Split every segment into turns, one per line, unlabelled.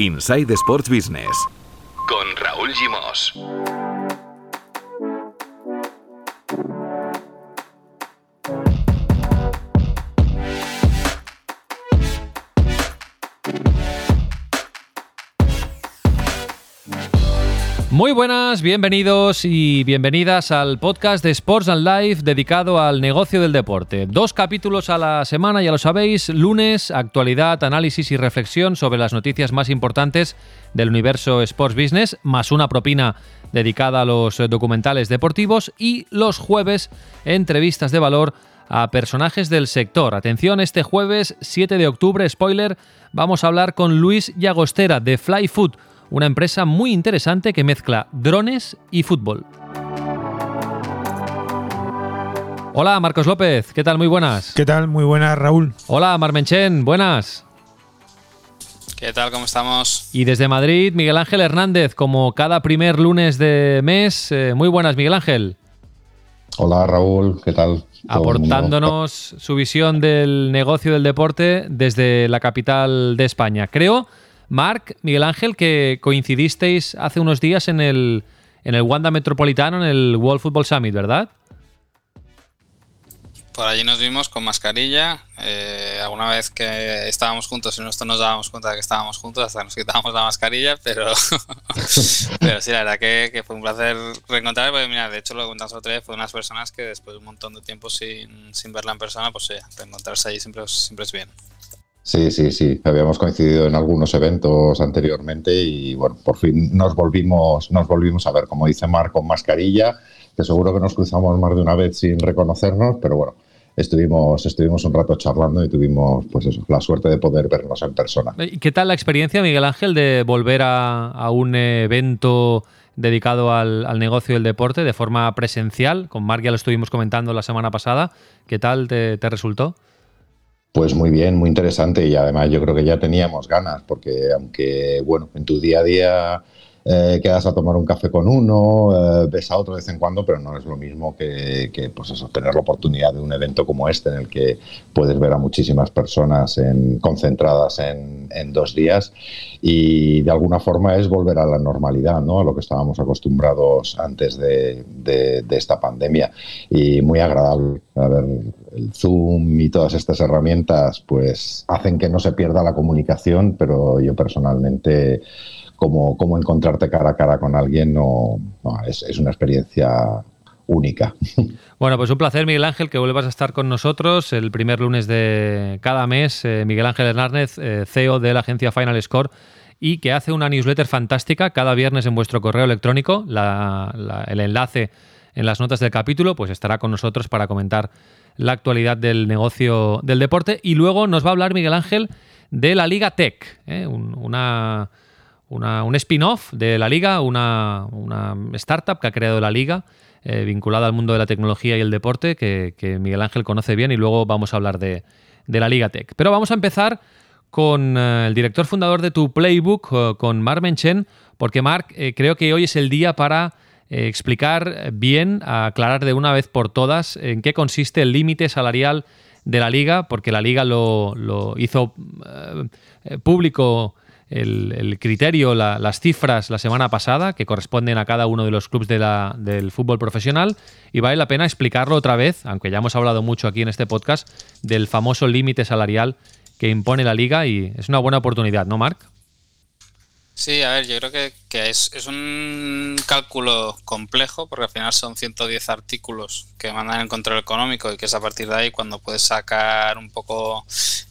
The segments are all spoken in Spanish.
Inside Sports Business con Raúl Gimos.
Muy buenas, bienvenidos y bienvenidas al podcast de Sports and Life dedicado al negocio del deporte. Dos capítulos a la semana, ya lo sabéis, lunes, actualidad, análisis y reflexión sobre las noticias más importantes del universo Sports Business, más una propina dedicada a los documentales deportivos y los jueves, entrevistas de valor a personajes del sector. Atención, este jueves 7 de octubre, spoiler, vamos a hablar con Luis Llagostera de Flyfood una empresa muy interesante que mezcla drones y fútbol. Hola, Marcos López, ¿qué tal? Muy buenas.
¿Qué tal? Muy buenas, Raúl.
Hola, Marmenchen, buenas.
¿Qué tal? ¿Cómo estamos?
Y desde Madrid, Miguel Ángel Hernández, como cada primer lunes de mes. Eh, muy buenas, Miguel Ángel.
Hola, Raúl, ¿qué tal?
Aportándonos su visión del negocio del deporte desde la capital de España. Creo Marc, Miguel Ángel, que coincidisteis hace unos días en el, en el Wanda Metropolitano, en el World Football Summit, ¿verdad?
Por allí nos vimos con mascarilla. Eh, alguna vez que estábamos juntos y nosotros nos dábamos cuenta de que estábamos juntos, hasta nos quitábamos la mascarilla, pero, pero sí, la verdad que, fue un placer reencontrar. Porque, mira, de hecho, lo que contamos otra vez, fue unas personas que después de un montón de tiempo sin, sin verla en persona, pues sí, reencontrarse allí siempre, siempre es bien.
Sí, sí, sí. Habíamos coincidido en algunos eventos anteriormente y bueno, por fin nos volvimos, nos volvimos a ver, como dice Mar, con mascarilla, que seguro que nos cruzamos más de una vez sin reconocernos, pero bueno, estuvimos, estuvimos un rato charlando y tuvimos pues eso, la suerte de poder vernos en persona.
¿Y qué tal la experiencia, Miguel Ángel, de volver a, un evento dedicado al, negocio del deporte de forma presencial? Con Mar ya lo estuvimos comentando la semana pasada. ¿Qué tal te resultó?
Pues muy bien, muy interesante y además yo creo que ya teníamos ganas porque aunque, bueno, en tu día a día eh, quedas a tomar un café con uno, eh, ves a otro de vez en cuando, pero no es lo mismo que, pues tener la oportunidad de un evento como este en el que puedes ver a muchísimas personas en, concentradas en, dos días y de alguna forma es volver a la normalidad, ¿no? a lo que estábamos acostumbrados antes de, esta pandemia y muy agradable. A ver, el Zoom y todas estas herramientas pues hacen que no se pierda la comunicación, pero yo personalmente como, encontrarte cara a cara con alguien, no, es, una experiencia única.
Bueno, pues un placer, Miguel Ángel, que vuelvas a estar con nosotros el primer lunes de cada mes. Eh, Miguel Ángel Hernández, eh, CEO de la agencia Final Score, y que hace una newsletter fantástica cada viernes en vuestro correo electrónico. el enlace en las notas del capítulo, pues estará con nosotros para comentar la actualidad del negocio del deporte. Y luego nos va a hablar Miguel Ángel de la Liga Tech, ¿eh? una un spin-off de la liga, una, startup que ha creado la liga, eh, vinculada al mundo de la tecnología y el deporte, que, Miguel Ángel conoce bien y luego vamos a hablar de, la Liga Tech. Pero vamos a empezar con eh, el director fundador de tu Playbook, eh, con Mark Menchen, porque Mark, creo que hoy es el día para explicar bien, aclarar de una vez por todas en qué consiste el límite salarial de la liga, porque la liga lo, lo hizo público el, criterio, las cifras la semana pasada, que corresponden a cada uno de los clubes de del fútbol profesional, y vale la pena explicarlo otra vez, aunque ya hemos hablado mucho aquí en este podcast, del famoso límite salarial que impone la liga, y es una buena oportunidad, ¿no, Marc?
Sí, a ver, yo creo que, es, es, un cálculo complejo porque al final son 110 artículos que mandan el control económico y que es a partir de ahí cuando puedes sacar un poco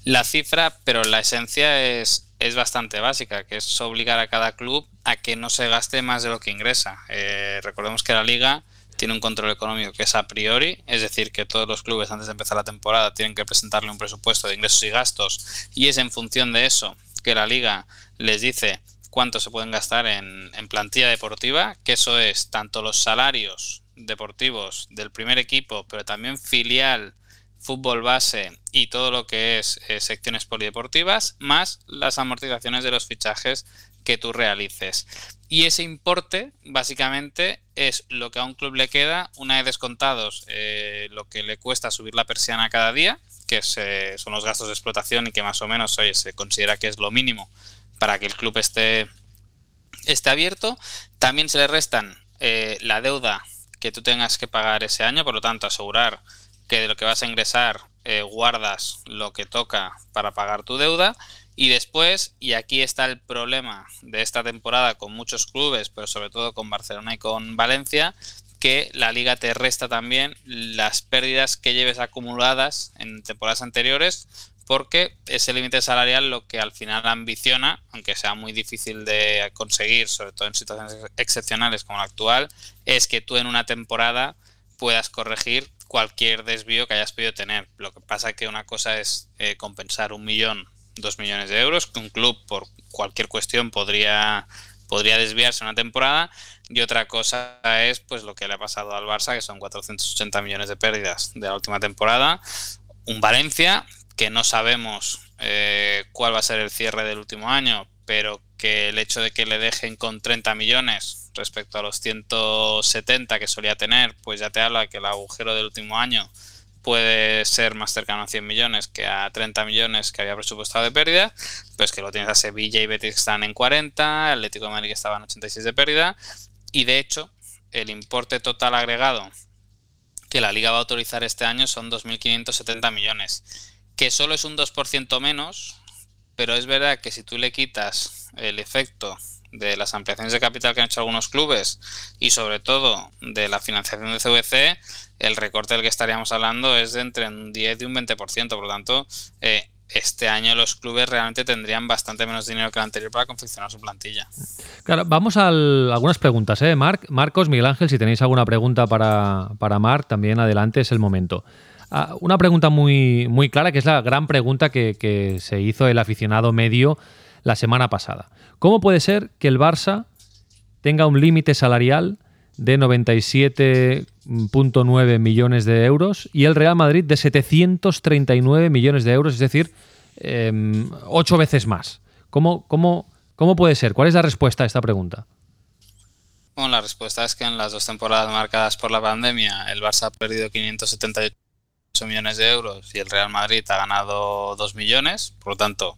la cifra, pero la esencia es, es bastante básica, que es obligar a cada club a que no se gaste más de lo que ingresa. Eh, recordemos que la liga tiene un control económico que es a priori, es decir, que todos los clubes antes de empezar la temporada tienen que presentarle un presupuesto de ingresos y gastos y es en función de eso que la liga les dice cuánto se pueden gastar en, en plantilla deportiva, que eso es tanto los salarios deportivos del primer equipo, pero también filial fútbol base y todo lo que es eh, secciones polideportivas, más las amortizaciones de los fichajes que tú realices. Y ese importe, básicamente, es lo que a un club le queda una vez descontados eh, lo que le cuesta subir la persiana cada día, que son los gastos de explotación y que más o menos se considera que es lo mínimo para que el club esté, esté abierto. También se le restan eh, la deuda que tú tengas que pagar ese año, por lo tanto asegurar que de lo que vas a ingresar eh, guardas lo que toca para pagar tu deuda y después, y aquí está el problema de esta temporada con muchos clubes, pero sobre todo con Barcelona y con Valencia, que la liga te resta también las pérdidas que lleves acumuladas en temporadas anteriores, porque ese límite salarial lo que al final ambiciona, aunque sea muy difícil de conseguir, sobre todo en situaciones excepcionales como la actual, es que tú en una temporada puedas corregir cualquier desvío que hayas podido tener. Lo que pasa que una cosa es eh, compensar un millón 2 millones de euros, que un club por cualquier cuestión podría, podría desviarse una temporada. Y otra cosa es pues lo que le ha pasado al Barça, que son 480 millones de pérdidas de la última temporada. Un Valencia que no sabemos eh, cuál va a ser el cierre del último año, pero que el hecho de que le dejen con 30 millones respecto a los 170 que solía tener, pues ya te habla que el agujero del último año puede ser más cercano a 100 millones que a 30 millones que había presupuestado de pérdida, pero es que lo tienes a Sevilla y Betis que están en 40, Atlético de Madrid que estaba en 86 de pérdida, y de hecho el importe total agregado que la liga va a autorizar este año son 2.570 millones, que solo es un 2% menos, pero es verdad que si tú le quitas el efecto de las ampliaciones de capital que han hecho algunos clubes y sobre todo de la financiación de CVC, el recorte del que estaríamos hablando es de entre un 10 y un 20%. Por lo tanto, eh, este año los clubes realmente tendrían bastante menos dinero que el anterior para confeccionar su plantilla.
Claro, vamos a algunas preguntas, ¿eh? Marcos, Miguel Ángel, si tenéis alguna pregunta para, para Marc, también adelante, es el momento. Ah, una pregunta muy, muy clara, que es la gran pregunta que, se hizo el aficionado medio la semana pasada. ¿Cómo puede ser que el Barça tenga un límite salarial de 97.9 millones de euros y el Real Madrid de 739 millones de euros, es decir, em, ocho veces más. ¿Cómo, cómo, ¿Cómo puede ser? ¿Cuál es la respuesta a esta pregunta?
Bueno, la respuesta es que en las dos temporadas marcadas por la pandemia, el Barça ha perdido 578 millones de euros y el Real Madrid ha ganado 2 millones. Por lo tanto,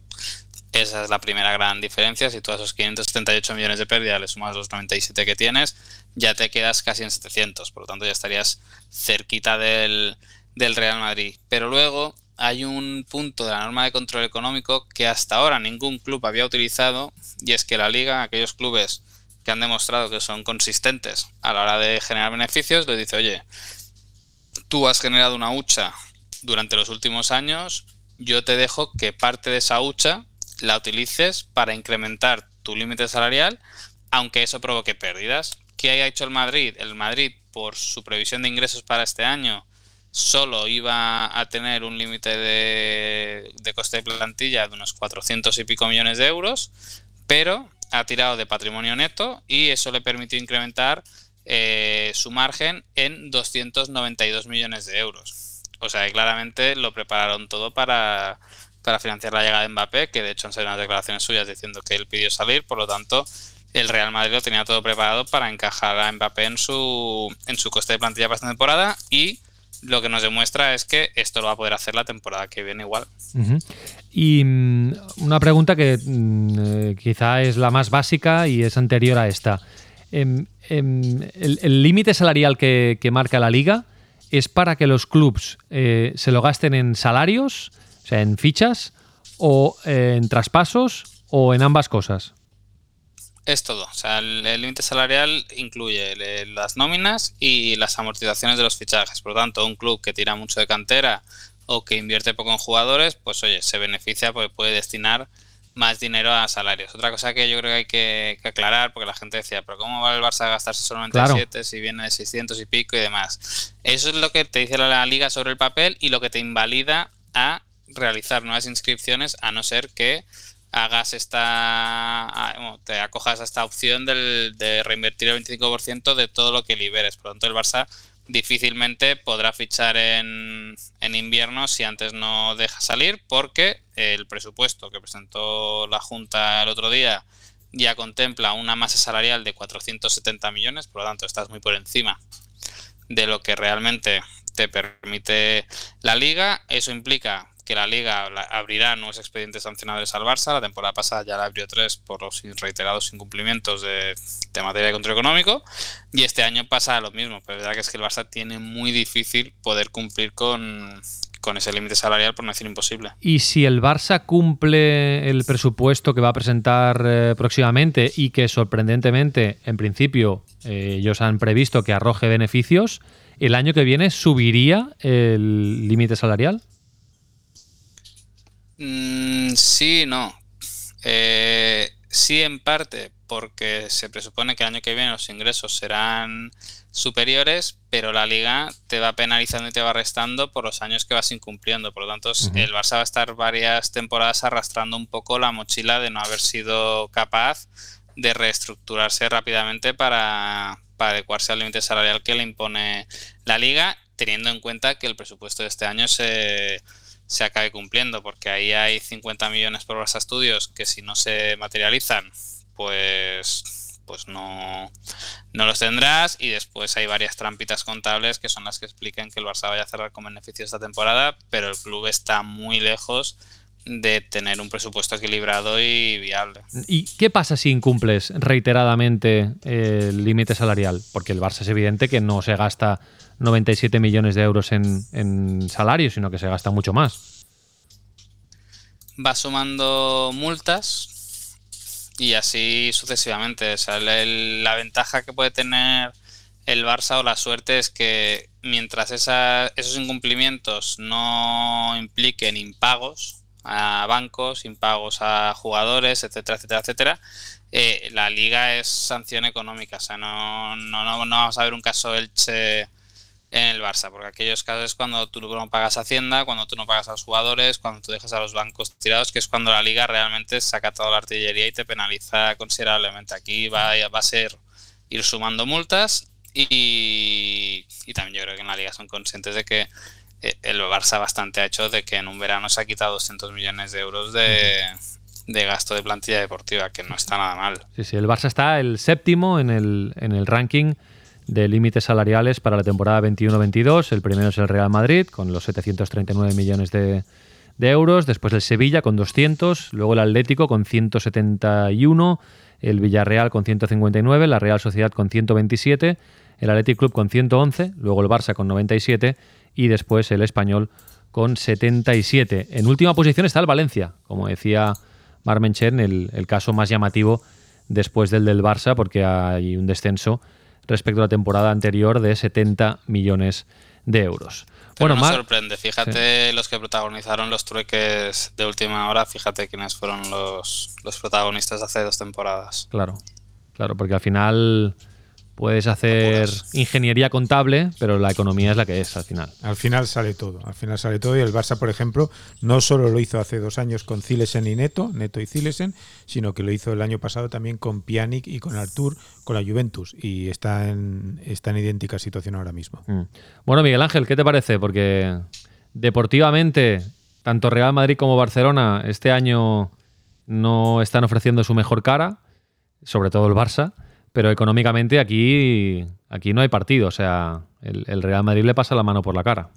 esa es la primera gran diferencia. Si tú a esos 578 millones de pérdida le sumas los 97 que tienes, ya te quedas casi en 700, por lo tanto ya estarías cerquita del, Real Madrid. Pero luego hay un punto de la norma de control económico que hasta ahora ningún club había utilizado y es que la liga, aquellos clubes que han demostrado que son consistentes a la hora de generar beneficios, le dice, oye, tú has generado una hucha durante los últimos años, yo te dejo que parte de esa hucha la utilices para incrementar tu límite salarial, aunque eso provoque pérdidas. ¿Qué haya hecho el Madrid? El Madrid, por su previsión de ingresos para este año, solo iba a tener un límite de, coste de plantilla de unos 400 y pico millones de euros, pero ha tirado de patrimonio neto y eso le permitió incrementar eh, su margen en 292 millones de euros. O sea, claramente lo prepararon todo para, para financiar la llegada de Mbappé, que de hecho han salido unas declaraciones suyas diciendo que él pidió salir, por lo tanto el Real Madrid lo tenía todo preparado para encajar a Mbappé en su, en su coste de plantilla para esta temporada y lo que nos demuestra es que esto lo va a poder hacer la temporada que viene igual.
Y mm, una pregunta que mm, eh, quizá es la más básica y es anterior a esta. Em, em, el límite salarial que, marca la liga es para que los clubs eh, se lo gasten en salarios, o sea, en fichas, o en traspasos, o en ambas cosas.
Es todo. O sea, el límite salarial incluye las nóminas y las amortizaciones de los fichajes. Por lo tanto, un club que tira mucho de cantera o que invierte poco en jugadores, pues oye, se beneficia porque puede destinar más dinero a salarios. Otra cosa que yo creo que hay que, aclarar, porque la gente decía, pero ¿cómo va el Barça a gastarse solo 97 si viene de 600 y pico y demás? Eso es lo que te dice la liga sobre el papel y lo que te invalida a realizar nuevas inscripciones a no ser que hagas esta te acojas a esta opción de reinvertir el 25% de todo lo que liberes. Por lo tanto, el Barça difícilmente podrá fichar en, en invierno si antes no deja salir, porque el presupuesto que presentó la Junta el otro día ya contempla una masa salarial de 470 millones, por lo tanto estás muy por encima de lo que realmente te permite la liga. Eso implica que la liga abrirá nuevos expedientes sancionadores al Barça. La temporada pasada ya la abrió tres por los reiterados incumplimientos de, materia de control económico. Y este año pasa lo mismo. Pero es verdad que es que el Barça tiene muy difícil poder cumplir con, ese límite salarial, por no decir imposible.
Y si el Barça cumple el presupuesto que va a presentar eh, próximamente y que sorprendentemente, en principio, eh, ellos han previsto que arroje beneficios, ¿el año que viene subiría el límite salarial?
Mm, sí, no. Eh, sí, en parte, porque se presupone que el año que viene los ingresos serán superiores, pero la liga te va penalizando y te va restando por los años que vas incumpliendo. Por lo tanto, el Barça va a estar varias temporadas arrastrando un poco la mochila de no haber sido capaz de reestructurarse rápidamente para, para adecuarse al límite salarial que le impone la liga, teniendo en cuenta que el presupuesto de este año se se acabe cumpliendo, porque ahí hay 50 millones por los estudios que si no se materializan, pues, pues no, no los tendrás. Y después hay varias trampitas contables que son las que explican que el Barça vaya a cerrar con beneficio esta temporada, pero el club está muy lejos de tener un presupuesto equilibrado y viable.
¿Y qué pasa si incumples reiteradamente el límite salarial? Porque el Barça es evidente que no se gasta 97 millones de euros en, en salarios, sino que se gasta mucho más.
Va sumando multas y así sucesivamente. la ventaja que puede tener el Barça o la suerte es que mientras esos incumplimientos no impliquen impagos a bancos, impagos a jugadores, etcétera, etcétera, etcétera, eh, la liga es sanción económica. O sea, no, no, no, vamos a ver un caso Elche en el Barça, porque aquellos casos es cuando tú no pagas Hacienda, cuando tú no pagas a los jugadores, cuando tú dejas a los bancos tirados, que es cuando la liga realmente saca toda la artillería y te penaliza considerablemente. Aquí va, va a ser ir sumando multas y, también yo creo que en la liga son conscientes de que el Barça bastante ha hecho de que en un verano se ha quitado 200 millones de euros de, de gasto de plantilla deportiva, que no está nada mal.
Sí, sí, el Barça está el séptimo en el, en el ranking de límites salariales para la temporada 21-22. El primero es el Real Madrid, con los 739 millones de, euros. Después el Sevilla, con 200. Luego el Atlético, con 171. El Villarreal, con 159. La Real Sociedad, con 127. El Athletic Club, con 111. Luego el Barça, con 97. Y después el Español, con 77. En última posición está el Valencia, como decía Marmenchen, el, el caso más llamativo después del del Barça, porque hay un descenso respecto a la temporada anterior de 70 millones de euros.
bueno, me sorprende, fíjate los que protagonizaron los trueques de última hora, fíjate quiénes fueron los, los protagonistas hace dos temporadas.
Claro, claro, porque al final Puedes hacer ingeniería contable, pero la economía es la que es al final.
Al final sale todo. Al final sale todo. Y el Barça, por ejemplo, no solo lo hizo hace dos años con Zilesen y Neto, Neto y Zilesen, sino que lo hizo el año pasado también con Pjanic y con Artur, con la Juventus. Y está en, está en idéntica situación ahora mismo. Mm.
Bueno, Miguel Ángel, ¿qué te parece? Porque deportivamente, tanto Real Madrid como Barcelona este año no están ofreciendo su mejor cara, sobre todo el Barça. Pero económicamente aquí, aquí no hay partido. O sea, el, Real Madrid le pasa la mano por la cara.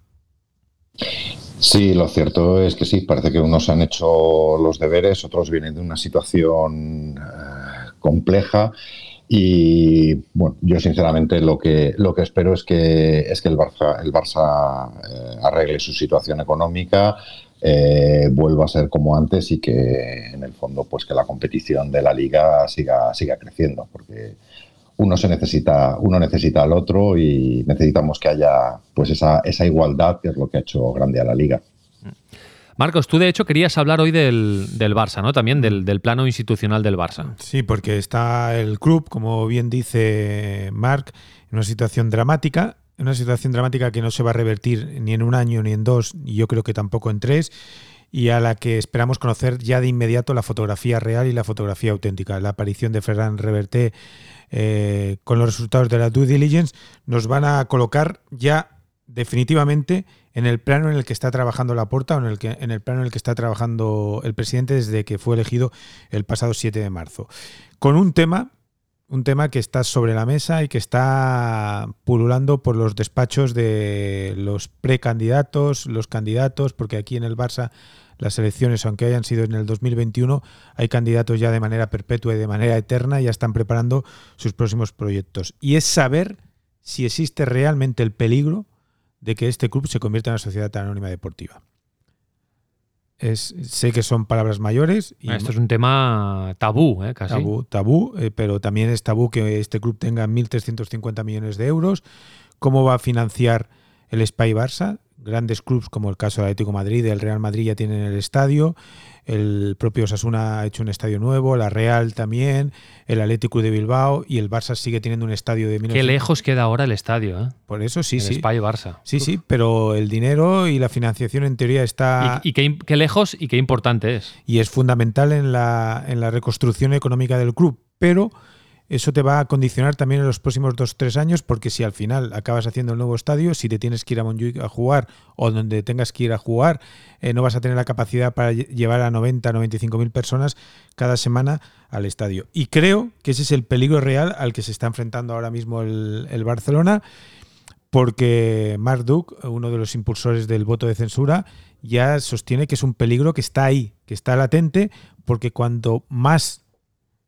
Sí, lo cierto es que sí, parece que unos han hecho los deberes, otros vienen de una situación eh, compleja y bueno, yo sinceramente lo que lo que espero es que es que el Barça el Barça eh, arregle su situación económica, eh, vuelva a ser como antes y que en el fondo pues que la competición de la liga siga siga creciendo porque uno se necesita uno necesita al otro y necesitamos que haya pues esa, esa igualdad que es lo que ha hecho grande a la liga.
Marcos, tú de hecho querías hablar hoy del, del Barça, ¿no? También del, del, plano institucional del Barça.
Sí, porque está el club, como bien dice Marc, en una situación dramática una situación dramática que no se va a revertir ni en un año ni en dos, y yo creo que tampoco en tres, y a la que esperamos conocer ya de inmediato la fotografía real y la fotografía auténtica. La aparición de Ferran Reverté eh, con los resultados de la due diligence nos van a colocar ya definitivamente en el plano en el que está trabajando la porta o en el, que, en el plano en el que está trabajando el presidente desde que fue elegido el pasado 7 de marzo. Con un tema un tema que está sobre la mesa y que está pululando por los despachos de los precandidatos, los candidatos, porque aquí en el Barça las elecciones, aunque hayan sido en el 2021, hay candidatos ya de manera perpetua y de manera eterna, ya están preparando sus próximos proyectos. Y es saber si existe realmente el peligro de que este club se convierta en una sociedad anónima deportiva. Es, sé que son palabras mayores.
Y Esto es un tema tabú, ¿eh? casi.
Tabú, tabú eh, pero también es tabú que este club tenga 1.350 millones de euros. ¿Cómo va a financiar el Spy Barça? Grandes clubes como el caso del Atlético Madrid, el Real Madrid ya tienen el estadio el propio Osasuna ha hecho un estadio nuevo, la Real también, el Atlético de Bilbao y el Barça sigue teniendo un estadio de
Qué lejos queda ahora el estadio, ¿eh?
Por eso sí, sí.
Spy Barça.
Sí, sí, pero el dinero y la financiación en teoría está...
¿Y, qué, lejos y qué importante es?
Y es fundamental en la, en la reconstrucción económica del club, pero eso te va a condicionar también en los próximos dos tres años, porque si al final acabas haciendo el nuevo estadio, si te tienes que ir a Montjuic a jugar o donde tengas que ir a jugar, eh, no vas a tener la capacidad para llevar a 90, 95 mil personas cada semana al estadio. Y creo que ese es el peligro real al que se está enfrentando ahora mismo el, el Barcelona, porque Mark Duke, uno de los impulsores del voto de censura, ya sostiene que es un peligro que está ahí, que está latente, porque cuanto más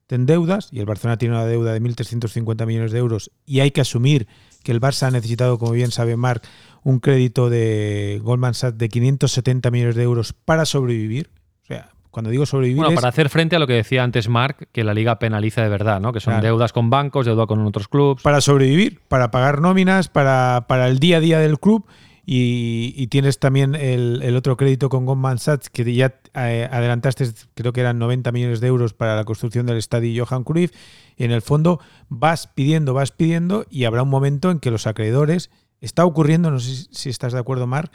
ten deudas y el Barcelona tiene una deuda de 1.350 millones de euros y hay que asumir que el Barça ha necesitado, como bien sabe Marc, un crédito de Goldman Sachs de 570 millones de euros para sobrevivir. O sea, cuando digo sobrevivir.
Bueno, para hacer frente a lo que decía antes Marc, que la liga penaliza de verdad, ¿no? Que son deudas con bancos, deuda con otros clubes.
Para sobrevivir, para pagar nóminas, para, para el día a día del club y, tienes también el, otro crédito con Goldman Sachs que ya eh, adelantaste, creo que eran 90 millones de euros para la construcción del estadio Johan Cruyff. Y en el fondo vas pidiendo, vas pidiendo y habrá un momento en que los acreedores, está ocurriendo, no sé si estás de acuerdo, Marc,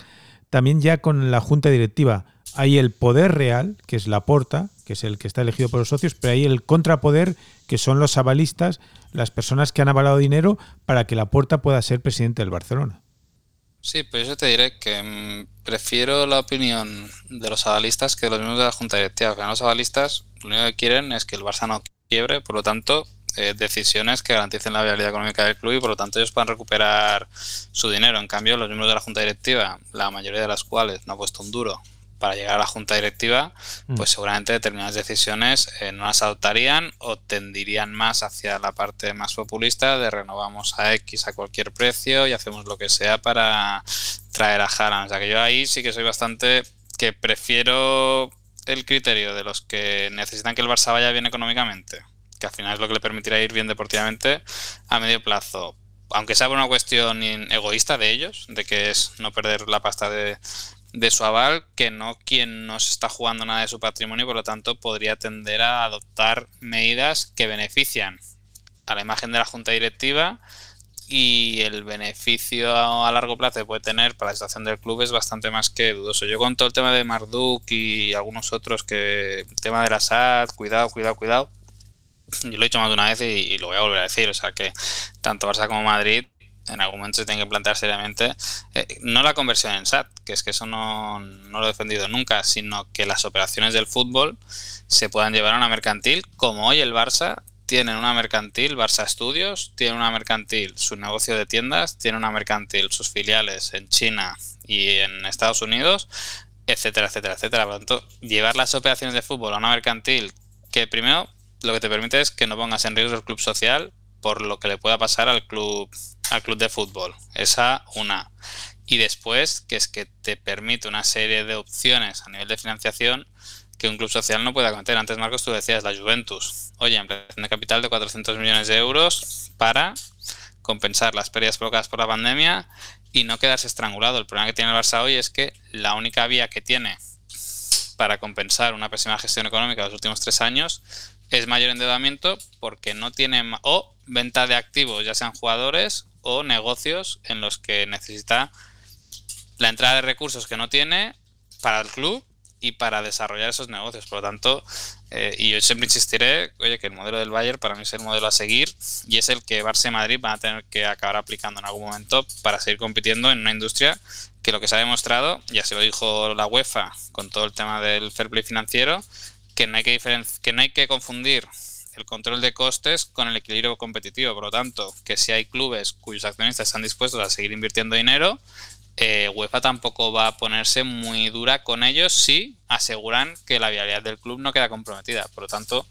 también ya con la junta directiva. Hay el poder real, que es la porta, que es el que está elegido por los socios, pero hay el contrapoder, que son los avalistas, las personas que han avalado dinero para que la porta pueda ser presidente del Barcelona.
Sí, pues yo te diré que mm, prefiero la opinión de los avalistas que de los miembros de la Junta Directiva. Porque los avalistas lo único que quieren es que el Barça no quiebre, por lo tanto, eh, decisiones que garanticen la viabilidad económica del club y por lo tanto ellos puedan recuperar su dinero. En cambio, los miembros de la Junta Directiva, la mayoría de las cuales no ha puesto un duro para llegar a la junta directiva, mm. pues seguramente determinadas decisiones eh, no las adoptarían o tendirían más hacia la parte más populista de renovamos a X a cualquier precio y hacemos lo que sea para traer a Haaland. O sea que yo ahí sí que soy bastante que prefiero el criterio de los que necesitan que el Barça vaya bien económicamente, que al final es lo que le permitirá ir bien deportivamente a medio plazo. Aunque sea por una cuestión egoísta de ellos, de que es no perder la pasta de, de su aval que no quien no se está jugando nada de su patrimonio, por lo tanto podría tender a adoptar medidas que benefician a la imagen de la junta directiva y el beneficio a largo plazo que puede tener para la situación del club es bastante más que dudoso. Yo con todo el tema de Marduk y algunos otros que tema de la SAT, cuidado, cuidado, cuidado. Yo lo he dicho más de una vez y, y, lo voy a volver a decir, o sea que tanto Barça como Madrid en algún momento se tiene que plantear seriamente, eh, no la conversión en SAT, que es que eso no, no, lo he defendido nunca, sino que las operaciones del fútbol se puedan llevar a una mercantil, como hoy el Barça tiene una mercantil, Barça Estudios, tiene una mercantil su negocio de tiendas, tiene una mercantil sus filiales en China y en Estados Unidos, etcétera, etcétera, etcétera. Por lo tanto, llevar las operaciones de fútbol a una mercantil que primero lo que te permite es que no pongas en riesgo el club social por lo que le pueda pasar al club, al club de fútbol. Esa una. Y después, que es que te permite una serie de opciones a nivel de financiación que un club social no puede acometer. Antes, Marcos, tú decías la Juventus. Oye, ampliación de capital de 400 millones de euros para compensar las pérdidas provocadas por la pandemia y no quedarse estrangulado. El problema que tiene el Barça hoy es que la única vía que tiene para compensar una pésima gestión económica de los últimos tres años es mayor endeudamiento porque no tiene o venta de activos, ya sean jugadores o negocios en los que necesita la entrada de recursos que no tiene para el club y para desarrollar esos negocios. Por lo tanto, eh, y yo siempre insistiré, oye, que el modelo del Bayern para mí es el modelo a seguir y es el que Barça y Madrid van a tener que acabar aplicando en algún momento para seguir compitiendo en una industria que lo que se ha demostrado, ya se lo dijo la UEFA con todo el tema del fair play financiero, que no hay que, que, no hay que confundir el control de costes con el equilibrio competitivo. Por lo tanto, que si hay clubes cuyos accionistas están dispuestos a seguir invirtiendo dinero, eh, UEFA tampoco va a ponerse muy dura con ellos si aseguran que la viabilidad del club no queda comprometida. Por lo tanto,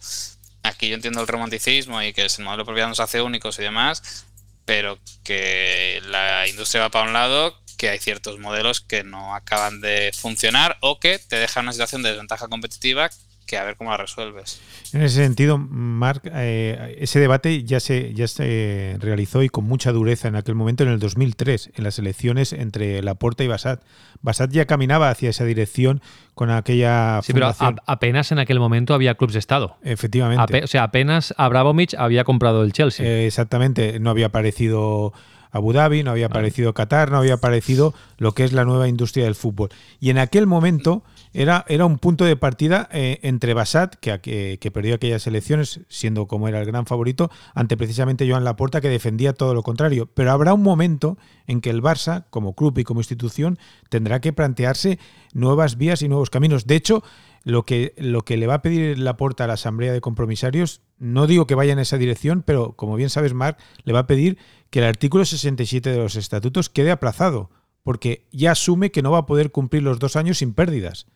aquí yo entiendo el romanticismo y que el modelo de propiedad nos hace únicos y demás, pero que la industria va para un lado, que hay ciertos modelos que no acaban de funcionar o que te dejan una situación de desventaja competitiva que a ver cómo la resuelves.
En ese sentido, Marc, eh, ese debate ya se, ya se realizó y con mucha dureza en aquel momento, en el 2003, en las elecciones entre Laporta y Basat. Basat ya caminaba hacia esa dirección con aquella.
Sí, pero apenas en aquel momento había clubes de Estado.
Efectivamente.
o sea, apenas Abramovich había comprado el Chelsea.
Eh, exactamente, no había aparecido. Abu Dhabi, no había aparecido Qatar, no había aparecido lo que es la nueva industria del fútbol. Y en aquel momento era, era un punto de partida eh, entre Basat, que, que, perdió aquellas elecciones, siendo como era el gran favorito, ante precisamente Joan Laporta, que defendía todo lo contrario. Pero habrá un momento en que el Barça, como club y como institución, tendrá que plantearse nuevas vías y nuevos caminos. De hecho, lo que, lo que le va a pedir Laporta a la Asamblea de Compromisarios, no digo que vaya en esa dirección, pero como bien sabes, Marc, le va a pedir que el artículo 67 de los estatutos quede aplazado, porque ya asume que no va a poder cumplir los dos años sin pérdidas.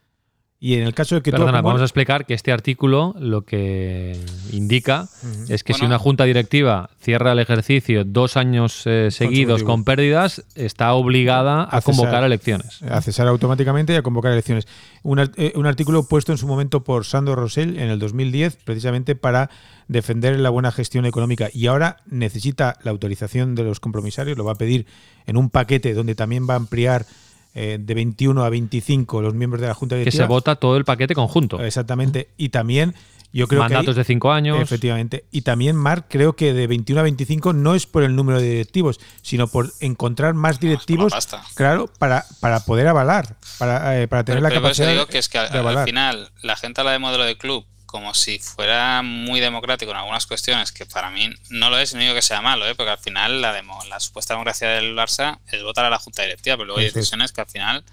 Y en el caso de que
Perdona, vamos a explicar que este artículo lo que indica es que si una junta directiva cierra el ejercicio dos años eh, seguidos con pérdidas, está obligada a, convocar elecciones.
A cesar automáticamente y a convocar elecciones. Un, eh, un, artículo puesto en su momento por Sandro Rosell en el 2010, precisamente para defender la buena gestión económica. Y ahora necesita la autorización de los compromisarios, lo va a pedir en un paquete donde también va a ampliar eh, de 21 a 25 los miembros de la Junta Directiva.
Que se vota todo el paquete conjunto.
Exactamente. Y también yo creo
Mandatos de 5 años.
Efectivamente. Y también, Marc, creo que de 21 a 25 no es por el número de directivos, sino por encontrar más directivos, claro, para, para poder avalar, para, eh, para tener la capacidad
digo que es que al, final la gente habla de modelo de club como si fuera muy democrático en algunas cuestiones, que para mí no lo es, no digo que sea malo, ¿eh? porque al final la, la supuesta democracia del Barça es votar a la Junta Directiva, pero luego hay decisiones que al final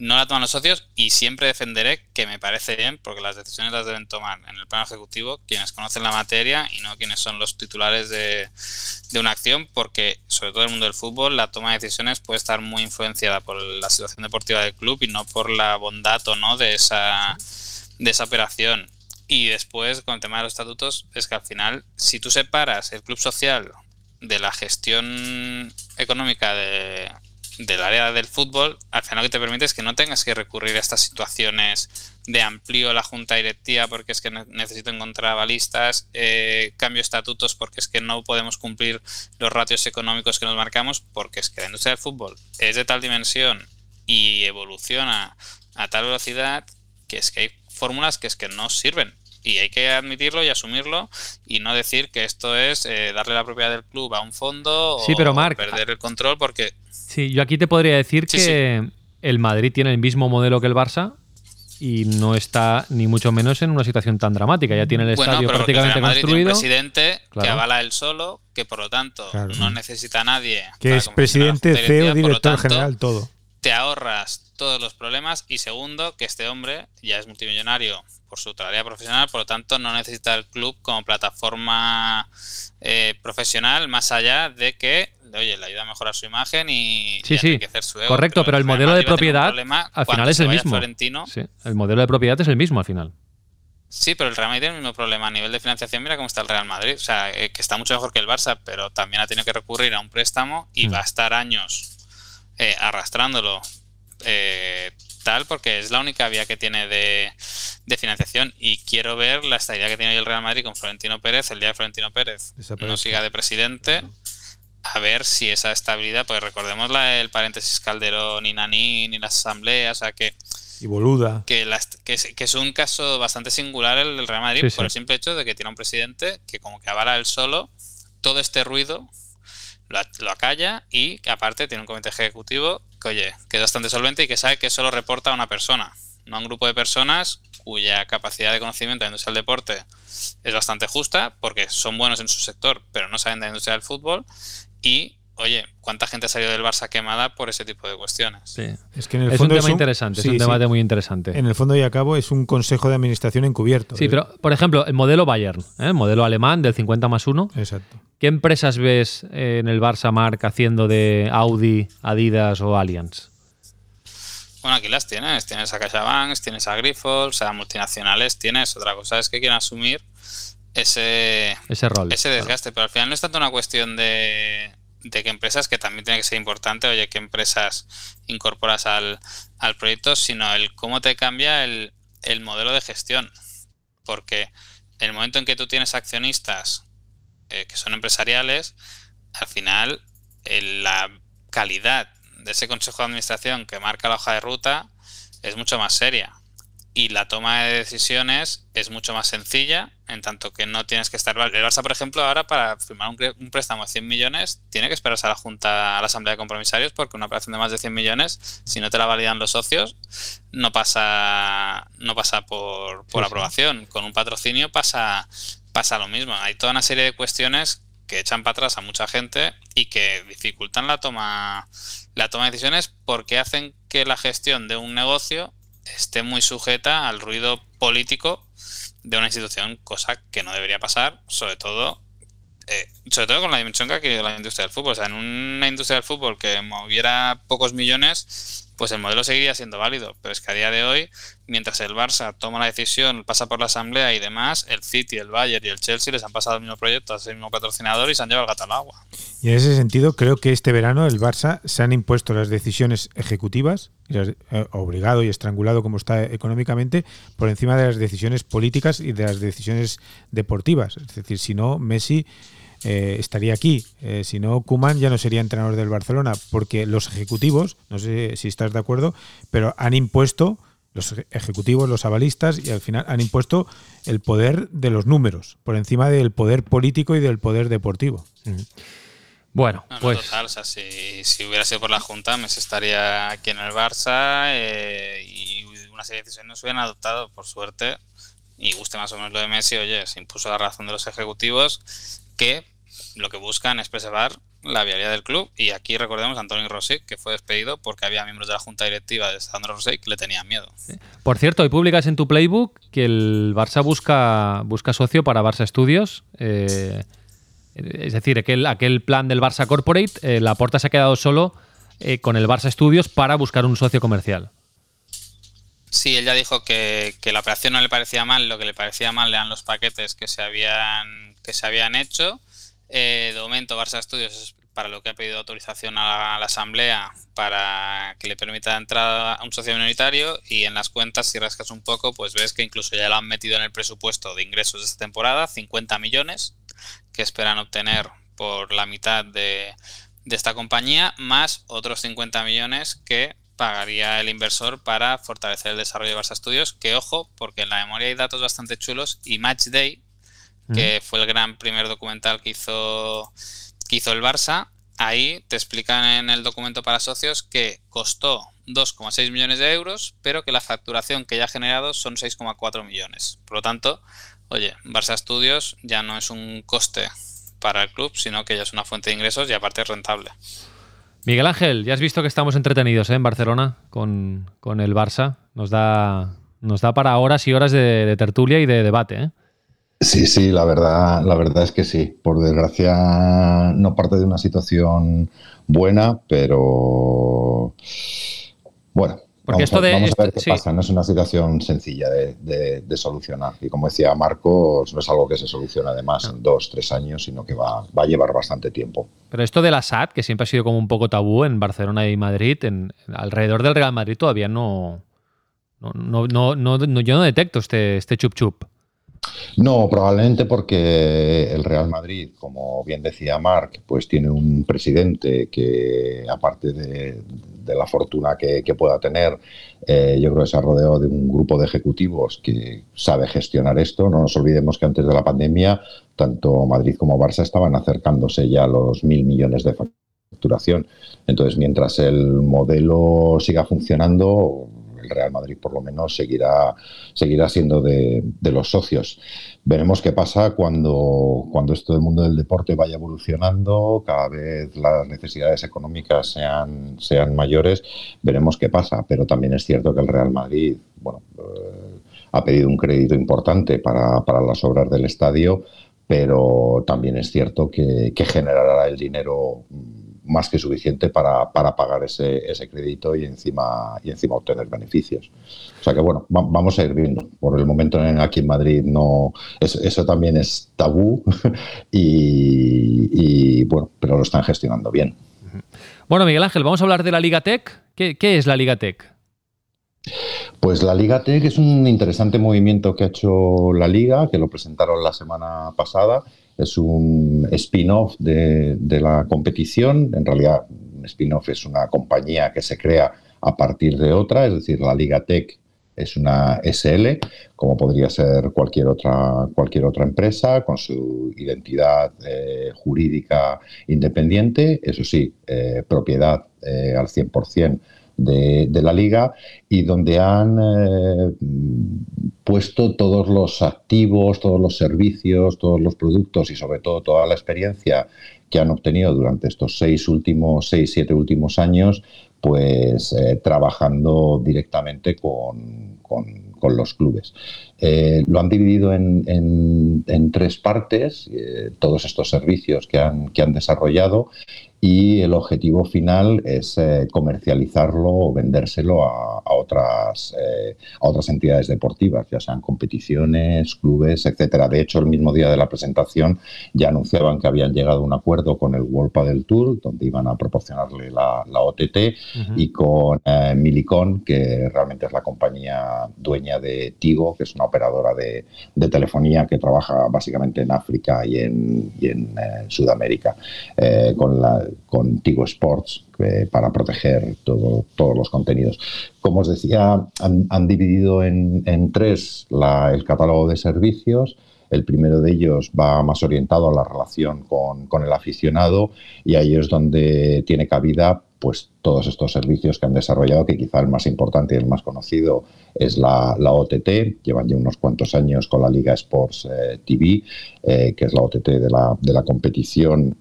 no la toman los socios y siempre defenderé que me parece bien, porque las decisiones las deben tomar en el plano ejecutivo quienes conocen la materia y no quienes son los titulares de, de una acción, porque sobre todo en el mundo del fútbol la toma de decisiones puede estar muy influenciada por la situación deportiva del club y no por la bondad o no de esa, de esa operación. Y después, con el tema de los estatutos, es que al final, si tú separas el club social de la gestión económica de, del área del fútbol, al final lo que te permite es que no tengas que recurrir a estas situaciones de amplío la junta directiva porque es que necesito encontrar balistas, eh, cambio estatutos porque es que no podemos cumplir los ratios económicos que nos marcamos, porque es que la industria del fútbol es de tal dimensión y evoluciona a tal velocidad que es que hay fórmulas que es que no sirven y hay que admitirlo y asumirlo y no decir que esto es eh, darle la propiedad del club a un fondo
o
perder el control porque...
Sí, yo aquí te podría decir que el Madrid tiene el mismo modelo que el Barça y no está ni mucho menos en una situación tan dramática. Ya tiene el estadio prácticamente construido. Tiene
un presidente que avala él solo, que por lo tanto no necesita a nadie.
Que es presidente, CEO, director general, todo.
Te ahorras todos los problemas y segundo, que este hombre ya es multimillonario por su tarea profesional, por lo tanto no necesita el club como plataforma eh, profesional más allá de que oye, le ayuda a mejorar su imagen y,
sí, sí. su ego. Correcto, pero, el modelo de propiedad al final es el mismo. Sí, el modelo de propiedad es el mismo al final.
Sí, pero el Real Madrid tiene el mismo problema a nivel de financiación. Mira cómo está el Real Madrid. O sea, eh, que está mucho mejor que el Barça, pero también ha tenido que recurrir a un préstamo y mm. va a estar años eh, arrastrándolo eh, tal, porque es la única vía que tiene de, financiación. Y quiero ver la estabilidad que tiene hoy el Real Madrid con Florentino Pérez, el día de Florentino Pérez no siga de presidente. A ver si esa estabilidad, pues recordemos la, el paréntesis Calderón y Nani ni las asambleas, o sea que.
Y boluda.
Que, que, es, un caso bastante singular el del Real Madrid por el simple hecho de que tiene un presidente que, como que avala él solo todo este ruido, lo, lo acalla y que aparte tiene un comité ejecutivo que, oye, que es bastante solvente y que sabe que solo reporta a una persona, no a un grupo de personas cuya capacidad de conocimiento de la industria del deporte es bastante justa, porque son buenos en su sector, pero no saben de la industria del fútbol, y oye, ¿cuánta gente ha salido del Barça quemada por ese tipo de cuestiones?
Sí.
Es que en el
Es
fondo
un tema interesante, es un debate muy interesante.
En el fondo y a cabo es un consejo de administración encubierto.
Sí,
¿eh?
pero por ejemplo, el modelo Bayern, ¿eh? el modelo alemán del 50 más 1.
Exacto.
¿Qué empresas ves en el Barça Mark haciendo de Audi, Adidas o Allianz?
Bueno, aquí las tienes. Tienes a CaixaBank, tienes a Grifols, a multinacionales tienes. Otra cosa es que quieren asumir ese,
Ese rol.
ese desgaste. Pero al final no es tanto una cuestión de, de qué empresas, que también tiene que ser importante, oye, qué empresas incorporas al, al proyecto, sino el cómo te cambia el, el modelo de gestión. Porque el momento en que tú tienes accionistas eh, que son empresariales, al final la calidad de ese consejo de administración que marca la hoja de ruta es mucho más seria. Y la toma de decisiones es mucho más sencilla, en tanto que no tienes que estar. El Barça, por ejemplo, ahora para firmar un, préstamo de 100 millones, tiene que esperarse a la Junta, a la Asamblea de Compromisarios, porque una operación de más de 100 millones, si no te la validan los socios, no pasa, no pasa por, por
Sí, sí.
aprobación. Con un patrocinio pasa, pasa lo mismo. Hay toda una serie de cuestiones que echan para atrás a mucha gente y que dificultan la toma, la toma de decisiones porque hacen que la gestión de un negocio esté muy sujeta al ruido político de una institución, cosa que no debería pasar, sobre todo eh, sobre todo con la dimensión que ha la industria del fútbol. O sea, en una industria del fútbol que moviera pocos millones, pues el modelo seguiría siendo válido. Pero es que a día de hoy, mientras el Barça toma la decisión, pasa por la asamblea y demás, el City, el Bayern y el Chelsea les han pasado el mismo proyecto, el mismo patrocinador y se han llevado el gato al agua.
Y en ese sentido, creo que este verano el Barça se han impuesto las decisiones ejecutivas, eh, obligado y estrangulado como está económicamente, por encima de las decisiones políticas y de las decisiones deportivas. Es decir, si no, Messi eh, estaría aquí. Eh, si no, Kuman ya no sería entrenador del Barcelona, porque los ejecutivos, no sé si estás de acuerdo, pero han impuesto los eje- ejecutivos, los avalistas, y al final han impuesto el poder de los números, por encima del poder político y del poder deportivo.
Bueno,
No, no,
pues
total, o sea, si, si hubiera sido por la Junta, Messi estaría aquí en el Barça eh, y una serie de decisiones no se hubieran adoptado, por suerte, y guste más o menos lo de Messi, oye, se impuso la razón de los ejecutivos que lo que buscan es preservar la viabilidad del club y aquí recordemos a Antonio Rossi que fue despedido porque había miembros de la junta directiva de Sandro Rossi que le tenían miedo.
Por cierto, hoy publicas en tu playbook que el Barça busca, busca socio para Barça Studios. eh, es decir, aquel, aquel plan del Barça Corporate, eh, la porta se ha quedado solo eh, con el Barça Studios para buscar un socio comercial.
Sí, él ya dijo que, que la operación no le parecía mal, lo que le parecía mal eran los paquetes que se habían, que se habían hecho. Eh, de momento, Barça Studios para lo que ha pedido autorización a la, a la Asamblea para que le permita entrar a un socio minoritario y en las cuentas, si rascas un poco, pues ves que incluso ya lo han metido en el presupuesto de ingresos de esta temporada, 50 millones que esperan obtener por la mitad de, de esta compañía, más otros 50 millones que pagaría el inversor para fortalecer el desarrollo de Barça Studios, que ojo, porque en la memoria hay datos bastante chulos y Match Day, que fue el gran primer documental que hizo, que hizo el Barça, ahí te explican en el documento para socios que costó 2,6 millones de euros, pero que la facturación que ya ha generado son 6,4 millones. Por lo tanto, oye, Barça Studios ya no es un coste para el club, sino que ya es una fuente de ingresos y aparte es rentable.
Miguel Ángel, ya has visto que estamos entretenidos ¿eh? en Barcelona con, con el Barça. Nos da, nos da para horas y horas de, de tertulia y de debate. ¿eh?
Sí, sí, la verdad, la verdad es que sí. Por desgracia, no parte de una situación buena, pero bueno.
Porque
vamos
esto
a,
de
vamos a ver
esto-
qué
sí.
pasa. No es una situación sencilla de, de- de solucionar. Y como decía Marcos, no es algo que se soluciona además en dos, tres años, sino que va, va a llevar bastante tiempo.
Pero esto de la SAT, que siempre ha sido como un poco tabú en Barcelona y Madrid, en, alrededor del Real Madrid todavía no. no, no, no, no- no- yo no detecto este, este chup chup.
No, probablemente porque el Real Madrid, como bien decía Marc, pues tiene un presidente que, aparte de, la fortuna que, que pueda tener, eh, yo creo que se ha rodeado de un grupo de ejecutivos que sabe gestionar esto. No nos olvidemos que antes de la pandemia, tanto Madrid como Barça estaban acercándose ya a los mil millones de facturación. Entonces, mientras el modelo siga funcionando, Real Madrid por lo menos seguirá, seguirá siendo de, los socios. Veremos qué pasa cuando, cuando esto del mundo del deporte vaya evolucionando, cada vez las necesidades económicas sean, sean mayores, veremos qué pasa. Pero también es cierto que el Real Madrid, bueno, eh, ha pedido un crédito importante para, para las obras del estadio, pero también es cierto que, generará el dinero más que suficiente para, pagar ese, ese, crédito y encima, y encima obtener beneficios. O sea que bueno, vamos a ir viendo. Por el momento en, aquí en Madrid no eso, también es tabú y, bueno, pero lo están gestionando bien.
Bueno, Miguel Ángel, vamos a hablar de la Liga Tech. ¿Qué, qué es la Liga Tech?
Pues la Liga Tech es un interesante movimiento que ha hecho la Liga, que lo presentaron la semana pasada. Es un spin-off de, la competición. En realidad, un spin-off es una compañía que se crea a partir de otra, es decir, la Liga Tech es una SL, como podría ser cualquier otra, cualquier otra empresa, con su identidad eh, jurídica independiente, eso sí, eh, propiedad eh, al 100% de, la liga y donde han eh, puesto todos los activos, todos los servicios, todos los productos y sobre todo toda la experiencia que han obtenido durante estos seis últimos, seis, siete últimos años, pues eh, trabajando directamente con, los clubes. Eh, lo han dividido en, tres partes, todos estos servicios que han, que han desarrollado, y el objetivo final es eh, comercializarlo o vendérselo a, otras, eh, a otras entidades deportivas, ya sean competiciones, clubes, etcétera. De hecho, el mismo día de la presentación ya anunciaban que habían llegado a un acuerdo con el World del Tour, donde iban a proporcionarle la, OTT, y con eh, Milicon, que realmente es la compañía dueña de Tigo, que es una operadora de, telefonía que trabaja básicamente en África y en, y en Sudamérica, con la con Tigo Sports eh, para proteger todo, todos los contenidos. Como os decía, han, dividido en, tres el catálogo de servicios. El primero de ellos va más orientado a la relación con, el aficionado y ahí es donde tiene cabida pues todos estos servicios que han desarrollado, que quizá el más importante y el más conocido es la, OTT. Llevan ya unos cuantos años con la Liga Sports eh, TV, eh, que es la OTT la, de la competición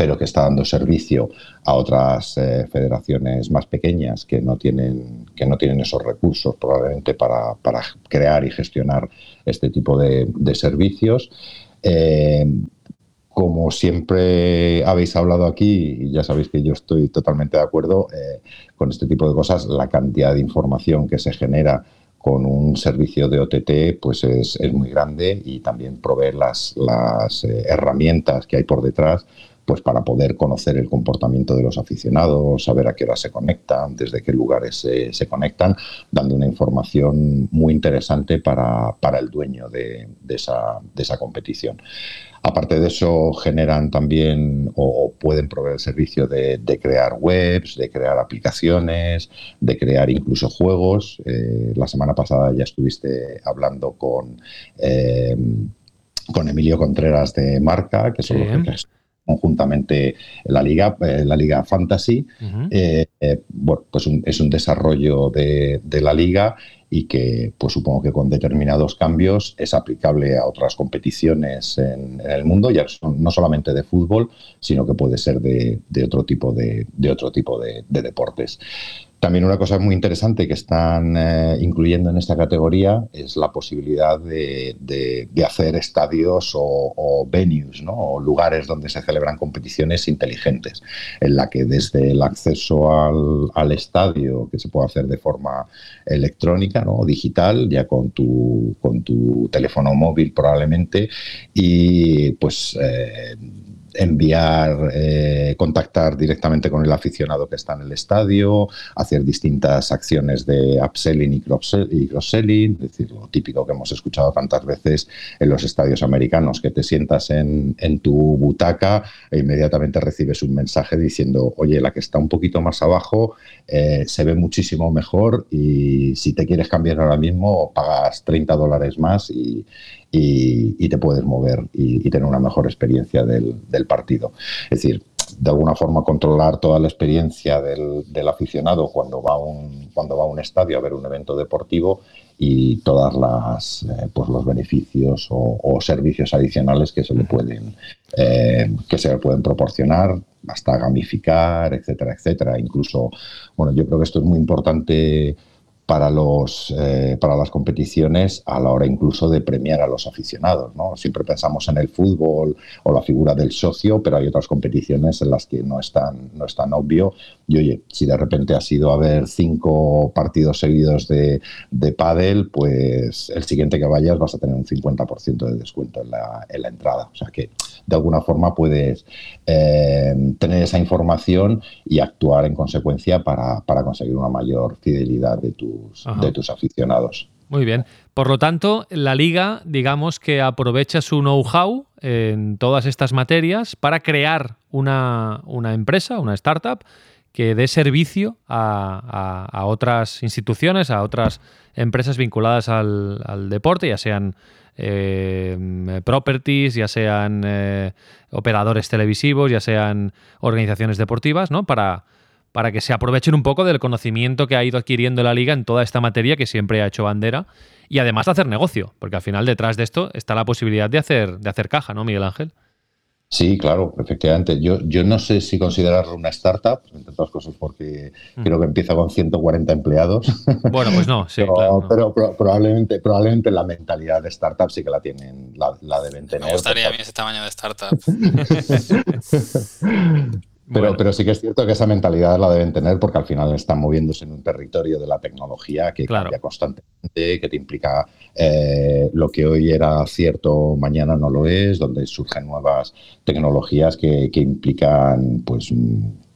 pero que está dando servicio a otras eh, federaciones más pequeñas que no tienen, que no tienen esos recursos probablemente para, crear y gestionar este tipo de, servicios. Eh, como siempre habéis hablado aquí, y ya sabéis que yo estoy totalmente de acuerdo eh, con este tipo de cosas, la cantidad de información que se genera con un servicio de OTT pues es, muy grande y también provee las, las herramientas que hay por detrás pues para poder conocer el comportamiento de los aficionados, saber a qué hora se conectan, desde qué lugares se, conectan, dando una información muy interesante para, el dueño de, esa, de esa competición. Aparte de eso, generan también o, pueden proveer el servicio de, crear webs, de crear aplicaciones, de crear incluso juegos. Eh, la semana pasada ya estuviste hablando con, eh, con Emilio Contreras de Marca, que son los que conjuntamente la liga, eh, la liga Fantasy. Eh, eh, bueno, pues es un desarrollo de, la liga y que pues supongo que con determinados cambios es aplicable a otras competiciones en, el mundo, ya no solamente de fútbol, sino que puede ser de, otro tipo de, otro tipo de deportes. También una cosa muy interesante que están eh, incluyendo en esta categoría es la posibilidad de, hacer estadios o, venues, ¿no? o lugares donde se celebran competiciones inteligentes, en la que desde el acceso al, estadio, que se puede hacer de forma electrónica o digital, ya con tu, con tu teléfono móvil probablemente, y pues eh, enviar, eh, contactar directamente con el aficionado que está en el estadio, hacer distintas acciones de upselling y cross-selling, es decir, lo típico que hemos escuchado tantas veces en los estadios americanos, que te sientas en, tu butaca e inmediatamente recibes un mensaje diciendo, oye, la que está un poquito más abajo eh, se ve muchísimo mejor y si te quieres cambiar ahora mismo pagas 30 dólares más y, y, te puedes mover y, tener una mejor experiencia del, partido. Es decir, de alguna forma controlar toda la experiencia del, del, aficionado cuando va, a un, cuando va a un estadio a ver un evento deportivo y todas las eh, pues los beneficios o, servicios adicionales que se le pueden eh, que se le pueden proporcionar hasta gamificar etcétera etcétera incluso bueno yo creo que esto es muy importante para, los, eh, para las competiciones a la hora incluso de premiar a los aficionados. ¿no? Siempre pensamos en el fútbol o la figura del socio, pero hay otras competiciones en las que no es tan, no es tan obvio. Y oye, si de repente has ido a ver cinco partidos seguidos de, de pádel, pues el siguiente que vayas vas a tener un 50% de descuento en la, en la entrada. O sea que de alguna forma puedes eh, tener esa información y actuar en consecuencia para, para conseguir una mayor fidelidad de tu de tus aficionados.
Muy bien. Por lo tanto, la liga, digamos que aprovecha su know-how en todas estas materias para crear una, empresa, una startup, que dé servicio a, otras instituciones, a otras empresas vinculadas al, deporte, ya sean eh, properties, ya sean eh, operadores televisivos, ya sean organizaciones deportivas, ¿no? Para, para que se aprovechen un poco del conocimiento que ha ido adquiriendo la liga en toda esta materia que siempre ha hecho bandera y además de hacer negocio, porque al final detrás de esto está la posibilidad de hacer, de hacer caja, ¿no, Miguel Ángel?
Sí, claro, efectivamente. Yo, yo no sé si considerarlo una startup, entre otras cosas porque mm. creo que empieza con 140 empleados.
Bueno, pues no, sí,
pero, pero, probablemente, probablemente la mentalidad de startup sí que la tienen, la, la deben tener.
Me gustaría a mí ese tamaño de startup.
Pero, pero sí que es cierto que esa mentalidad la deben tener porque al final están moviéndose en un territorio de la tecnología que cambia constantemente, que te implica eh, lo que hoy era cierto, mañana no lo es, donde surgen nuevas tecnologías que, implican pues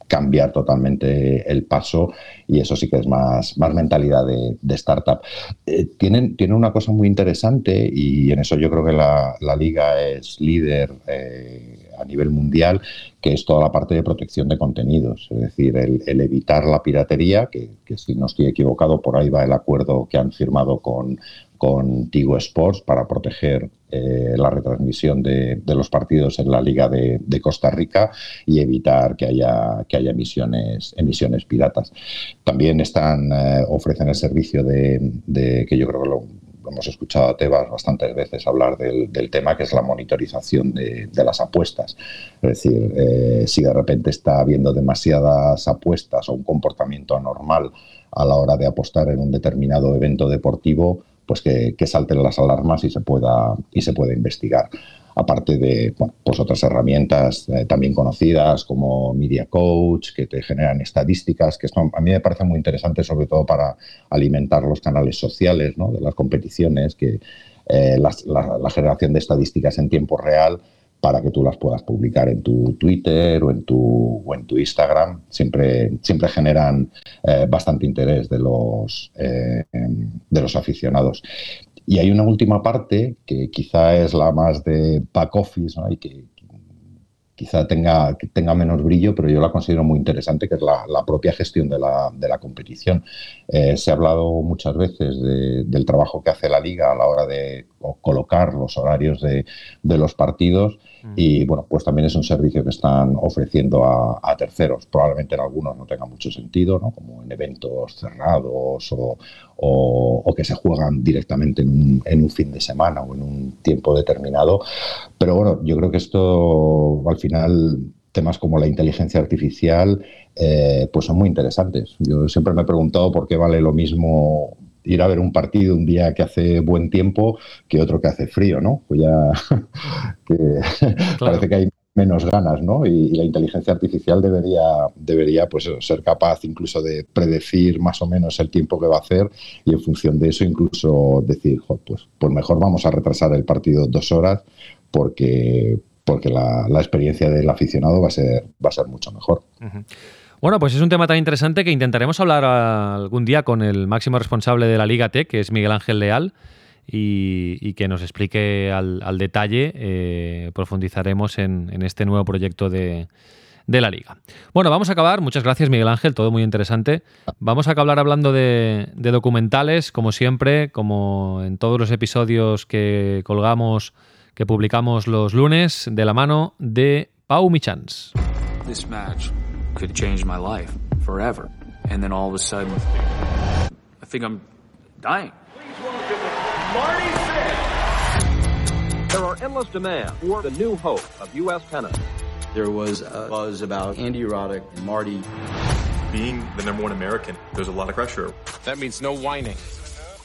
cambiar totalmente el paso y eso sí que es más, más mentalidad de, startup. Eh, tienen, tienen una cosa muy interesante y en eso yo creo que la, liga es líder eh, a nivel mundial, que es toda la parte de protección de contenidos, es decir, el, evitar la piratería, que, si no estoy equivocado, por ahí va el acuerdo que han firmado con, con Tigo Sports para proteger eh, la retransmisión de, los partidos en la Liga de, Costa Rica y evitar que haya, que haya emisiones, emisiones piratas. También están, eh, ofrecen el servicio de, que yo creo que lo, hemos escuchado a Tebas bastantes veces hablar del, tema, que es la monitorización de, las apuestas. Es decir, eh, si de repente está habiendo demasiadas apuestas o un comportamiento anormal a la hora de apostar en un determinado evento deportivo, pues que, salten las alarmas y se pueda, y se pueda investigar aparte de pues otras herramientas eh, también conocidas como Media Coach, que te generan estadísticas, que a mí me parece muy interesante, sobre todo para alimentar los canales sociales de las competiciones, que eh, la, generación de estadísticas en tiempo real para que tú las puedas publicar en tu Twitter o en tu, o en tu Instagram, siempre, siempre generan eh, bastante interés de los, de los aficionados. Y hay una última parte que quizá es la más de back office y que quizá tenga, tenga menos brillo, pero yo la considero muy interesante, que es la, propia gestión de la, de la competición. Eh, se ha hablado muchas veces del trabajo que hace la liga a la hora de colocar los horarios de, de los partidos y bueno, pues también es un servicio que están ofreciendo a, terceros. Probablemente en algunos no tenga mucho sentido, ¿no? como en eventos cerrados o, o, que se juegan directamente en un, en un, fin de semana o en un tiempo determinado. Pero bueno, yo creo que esto al final temas como la inteligencia artificial, eh, pues son muy interesantes. Yo siempre me he preguntado por qué vale lo mismo ir a ver un partido un día que hace buen tiempo que otro que hace frío, ¿no? Pues ya parece que hay menos ganas, ¿no? Y, la inteligencia artificial debería, debería pues ser capaz incluso de predecir más o menos el tiempo que va a hacer y en función de eso incluso decir, pues, pues mejor vamos a retrasar el partido dos horas porque, porque la, experiencia del aficionado va a ser, va a ser mucho mejor.
Bueno, pues es un tema tan interesante que intentaremos hablar algún día con el máximo responsable de la Liga T, que es Miguel Ángel Leal, y, que nos explique al, detalle, eh, profundizaremos en, este nuevo proyecto de, la liga. Bueno, vamos a acabar. Muchas gracias, Miguel Ángel, todo muy interesante. Vamos a acabar hablando de, documentales, como siempre, como en todos los episodios que colgamos, que publicamos los lunes, de la mano de Pau Michans.
this could change my life forever. And then all of a sudden, I think I'm dying.
Marty There are endless demands for the new hope of U.S. tennis.
There was a buzz about Andy Roddick and Marty.
Being the number one American, there's a lot of pressure.
That means no whining.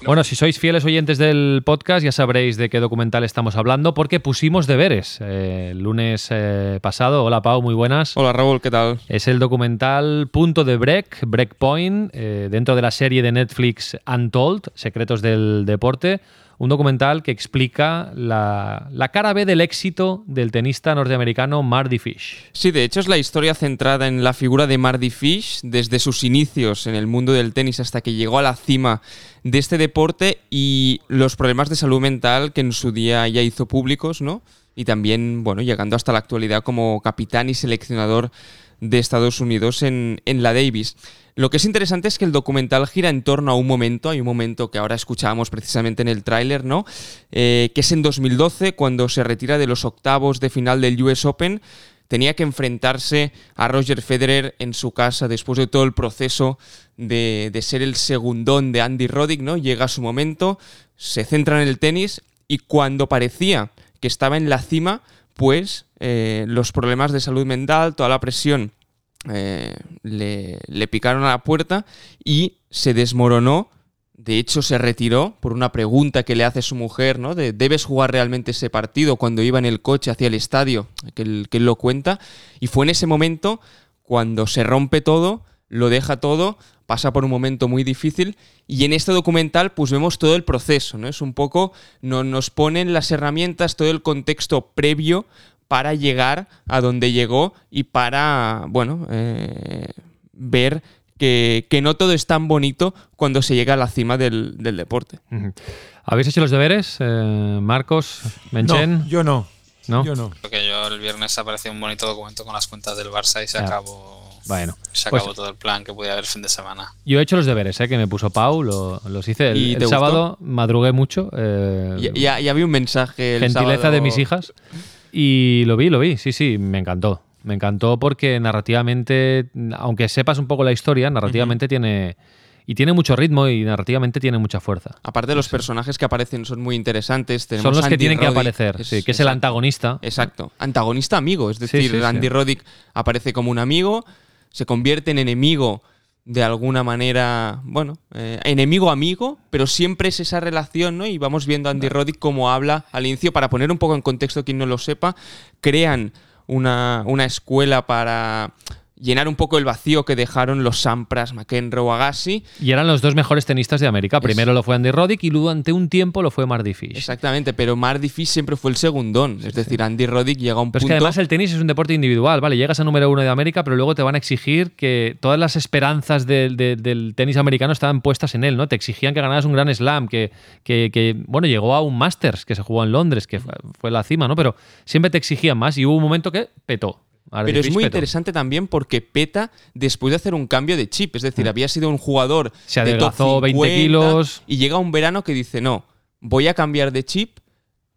Bueno, si sois fieles oyentes del podcast ya sabréis de qué documental estamos hablando porque pusimos deberes eh, el lunes eh, pasado. Hola Pau, muy buenas.
Hola Raúl, ¿qué tal?
Es el documental Punto de Break, Breakpoint, eh, dentro de la serie de Netflix Untold, Secretos del Deporte un documental que explica la, cara B del éxito del tenista norteamericano Marty Fish.
Sí, de hecho es la historia centrada en la figura de Marty Fish desde sus inicios en el mundo del tenis hasta que llegó a la cima de este deporte y los problemas de salud mental que en su día ya hizo públicos, ¿no? Y también, bueno, llegando hasta la actualidad como capitán y seleccionador de Estados Unidos en, en la Davis. Lo que es interesante es que el documental gira en torno a un momento, hay un momento que ahora escuchábamos precisamente en el tráiler, ¿no? Eh, que es en 2012, cuando se retira de los octavos de final del US Open, tenía que enfrentarse a Roger Federer en su casa después de todo el proceso de, ser el segundón de Andy Roddick, ¿no? Llega su momento, se centra en el tenis y cuando parecía que estaba en la cima, pues los problemas de salud mental, toda la presión eh, le, picaron a la puerta y se desmoronó. De hecho, se retiró por una pregunta que le hace su mujer, ¿no? De ¿debes jugar realmente ese partido? Cuando iba en el coche hacia el estadio, que él, que él lo cuenta. Y fue en ese momento cuando se rompe todo, lo deja todo, pasa por un momento muy difícil y en este documental pues vemos todo el proceso, ¿no? Es un poco, no, nos ponen las herramientas, todo el contexto previo para llegar a donde llegó y para, bueno, eh, ver que, no todo es tan bonito cuando se llega a la cima del, deporte.
¿Habéis hecho los deberes, eh, Marcos, Menchen?
No, yo no.
¿No?
Yo no.
Porque yo el viernes apareció un bonito documento con las cuentas del Barça y se acabó.
Bueno,
se
pues
acabó todo el plan que podía haber fin de semana.
Yo he hecho los deberes, ¿eh? que me puso Pau, los hice el, sábado, madrugué mucho.
Eh, ya, ya, vi un mensaje.
gentileza de mis hijas. Y lo vi, lo vi, sí, sí, me encantó. Me encantó porque narrativamente, aunque sepas un poco la historia, narrativamente tiene... Y tiene mucho ritmo y narrativamente tiene mucha fuerza.
Aparte, los personajes que aparecen son muy interesantes.
son los que tienen que aparecer, sí, que es el antagonista.
Exacto. Antagonista amigo. Es decir, Andy Roddick aparece como un amigo, se convierte en enemigo de alguna manera, bueno, eh, enemigo amigo, pero siempre es esa relación, ¿no? Y vamos viendo a Andy Roddick cómo habla al inicio, para poner un poco en contexto quien no lo sepa, crean una, una escuela para llenar un poco el vacío que dejaron los Sampras, McEnroe, Agassi.
Y eran los dos mejores tenistas de América. Primero lo fue Andy Roddick y durante un tiempo lo fue Mardy Fish.
Exactamente, pero Mardy Fish siempre fue el segundón. es decir, Andy Roddick llega a un
pero
punto...
es que además el tenis es un deporte individual, ¿vale? Llegas a número uno de América, pero luego te van a exigir que todas las esperanzas del tenis americano estaban puestas en él, ¿no? Te exigían que ganaras un gran slam, que, que, bueno, llegó a un Masters que se jugó en Londres, que fue, fue la cima, ¿no? Pero siempre te exigían más y hubo un momento que petó.
Pero es muy interesante también porque peta después de hacer un cambio de chip. Es decir, mm. había sido un jugador
Se de top 20 kilos.
Y llega un verano que dice: No, voy a cambiar de chip,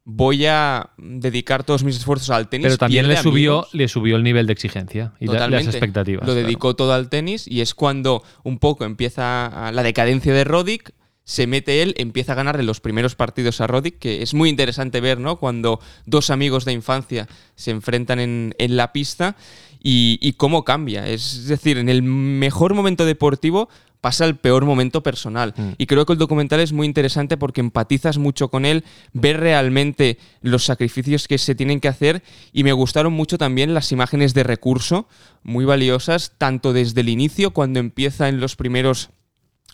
voy a dedicar todos mis esfuerzos al tenis.
Pero también le subió, le subió el nivel de exigencia y las expectativas.
Lo dedicó todo al tenis y es cuando un poco empieza la decadencia de Roddick se mete él, empieza a ganarle los primeros partidos a Roddick, que es muy interesante ver, ¿no? Cuando dos amigos de infancia se enfrentan en, la pista y, cómo cambia. Es decir, en el mejor momento deportivo pasa el peor momento personal. Mm. Y creo que el documental es muy interesante porque empatizas mucho con él, ves realmente los sacrificios que se tienen que hacer y me gustaron mucho también las imágenes de recurso, muy valiosas, tanto desde el inicio, cuando empieza en los primeros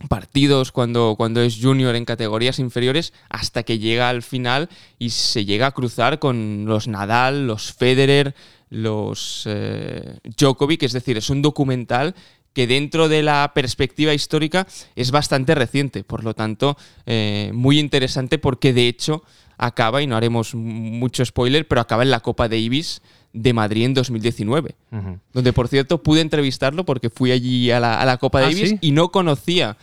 partidos cuando, cuando es junior en categorías inferiores hasta que llega al final y se llega a cruzar con los Nadal, los Federer, los eh, Djokovic, es decir, es un documental que dentro de la perspectiva histórica es bastante reciente, por lo tanto, eh, muy interesante porque de hecho acaba, y no haremos mucho spoiler, pero acaba en la Copa Davis de Madrid en 2019, donde por cierto pude entrevistarlo porque fui allí a la, Copa
¿Ah,
Davis y no conocía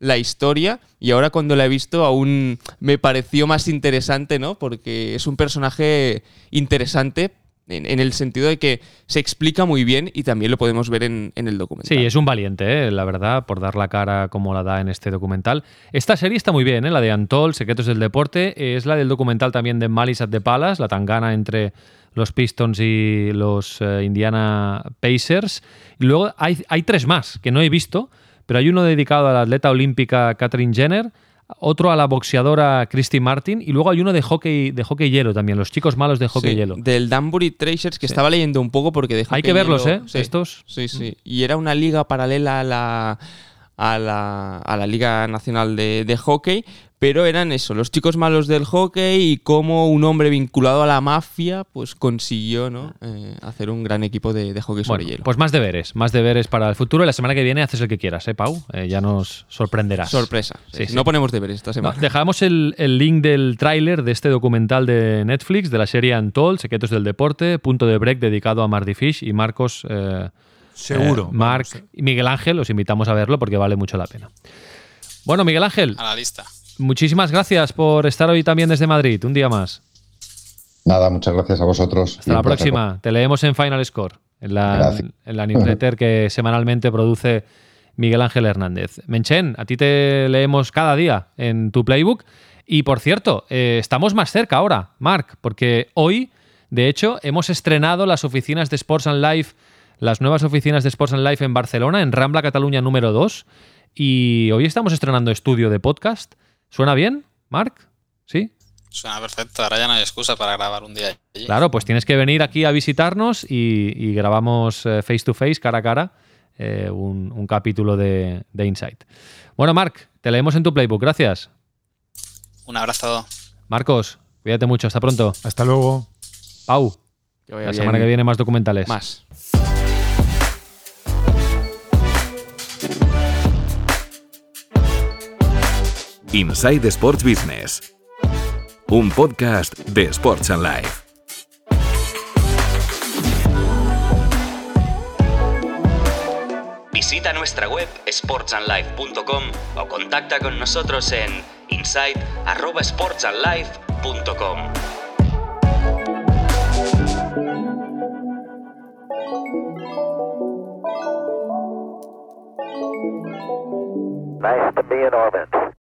la historia y ahora cuando la he visto aún me pareció más interesante, ¿no? Porque es un personaje interesante en, en el sentido de que se explica muy bien y también lo podemos ver en, en el documental.
Sí, es un valiente, ¿eh? la verdad, por dar la cara como la da en este documental. Esta serie está muy bien, ¿eh? la de Antol, Secretos del Deporte, es la del documental también de Malice at the Palace, la tangana entre los Pistons y los eh, Indiana Pacers. Y luego hay, hay tres más que no he visto, pero hay uno dedicado a la atleta olímpica Catherine Jenner, otro a la boxeadora Christy Martin y luego hay uno de hockey de hockey hielo también, los chicos malos de hockey
Sí,
hielo.
Del Danbury Tracers, que
Sí.
estaba leyendo un poco porque de
Hay que verlos,
hielo-
¿eh?
Sí,
Estos.
Sí, sí. Y era una liga paralela a la, a la, a la Liga Nacional de, de Hockey, pero eran eso, los chicos malos del hockey y cómo un hombre vinculado a la mafia pues consiguió ¿no? Eh, hacer un gran equipo de, de hockey sobre
Bueno,
hielo.
pues más deberes, más deberes para el futuro. La semana que viene haces el que quieras, ¿eh, Pau? Eh, ya nos sorprenderás.
Sorpresa.
Sí, sí.
No ponemos deberes esta
No,
semana.
dejamos el, el link del tráiler de este documental de Netflix, de la serie Untold, Secretos del Deporte, punto de break dedicado a Marty Fish y Marcos. eh,
Seguro.
eh, Marc y Miguel Ángel, os invitamos a verlo porque vale mucho la pena. Bueno, Miguel Ángel,
A la lista.
muchísimas gracias por estar hoy también desde Madrid, un día más.
Nada, muchas gracias a vosotros.
Hasta la
placer.
próxima. Te leemos en Final Score, en la,
Gracias.
en la newsletter que semanalmente produce Miguel Ángel Hernández. Menchen, a ti te leemos cada día en tu playbook. Y por cierto, eh, estamos más cerca ahora, Marc, porque hoy, de hecho, hemos estrenado las oficinas de Sports and Life, las nuevas oficinas de Sports and Life en Barcelona, en Rambla Cataluña número 2. Y hoy estamos estrenando estudio de podcast. ¿Suena bien, Marc? ¿Sí?
Suena perfecto. Ahora ya no hay excusa para grabar un día allí.
Claro, pues tienes que venir aquí a visitarnos y, y grabamos eh, face to face, cara a cara, eh, un, un capítulo de, de Insight. Bueno, Marc, te leemos en tu playbook. Gracias.
Un abrazo.
Marcos, cuídate mucho. Hasta pronto.
Hasta luego.
Pau, la
bien.
semana que viene más documentales.
Más.
Inside Sports Business. Un podcast de Sports and Life.
Visita nuestra web sportsandlife.com o contacta con nosotros en insight@sportsandlife.com.
Nice to be in orbit.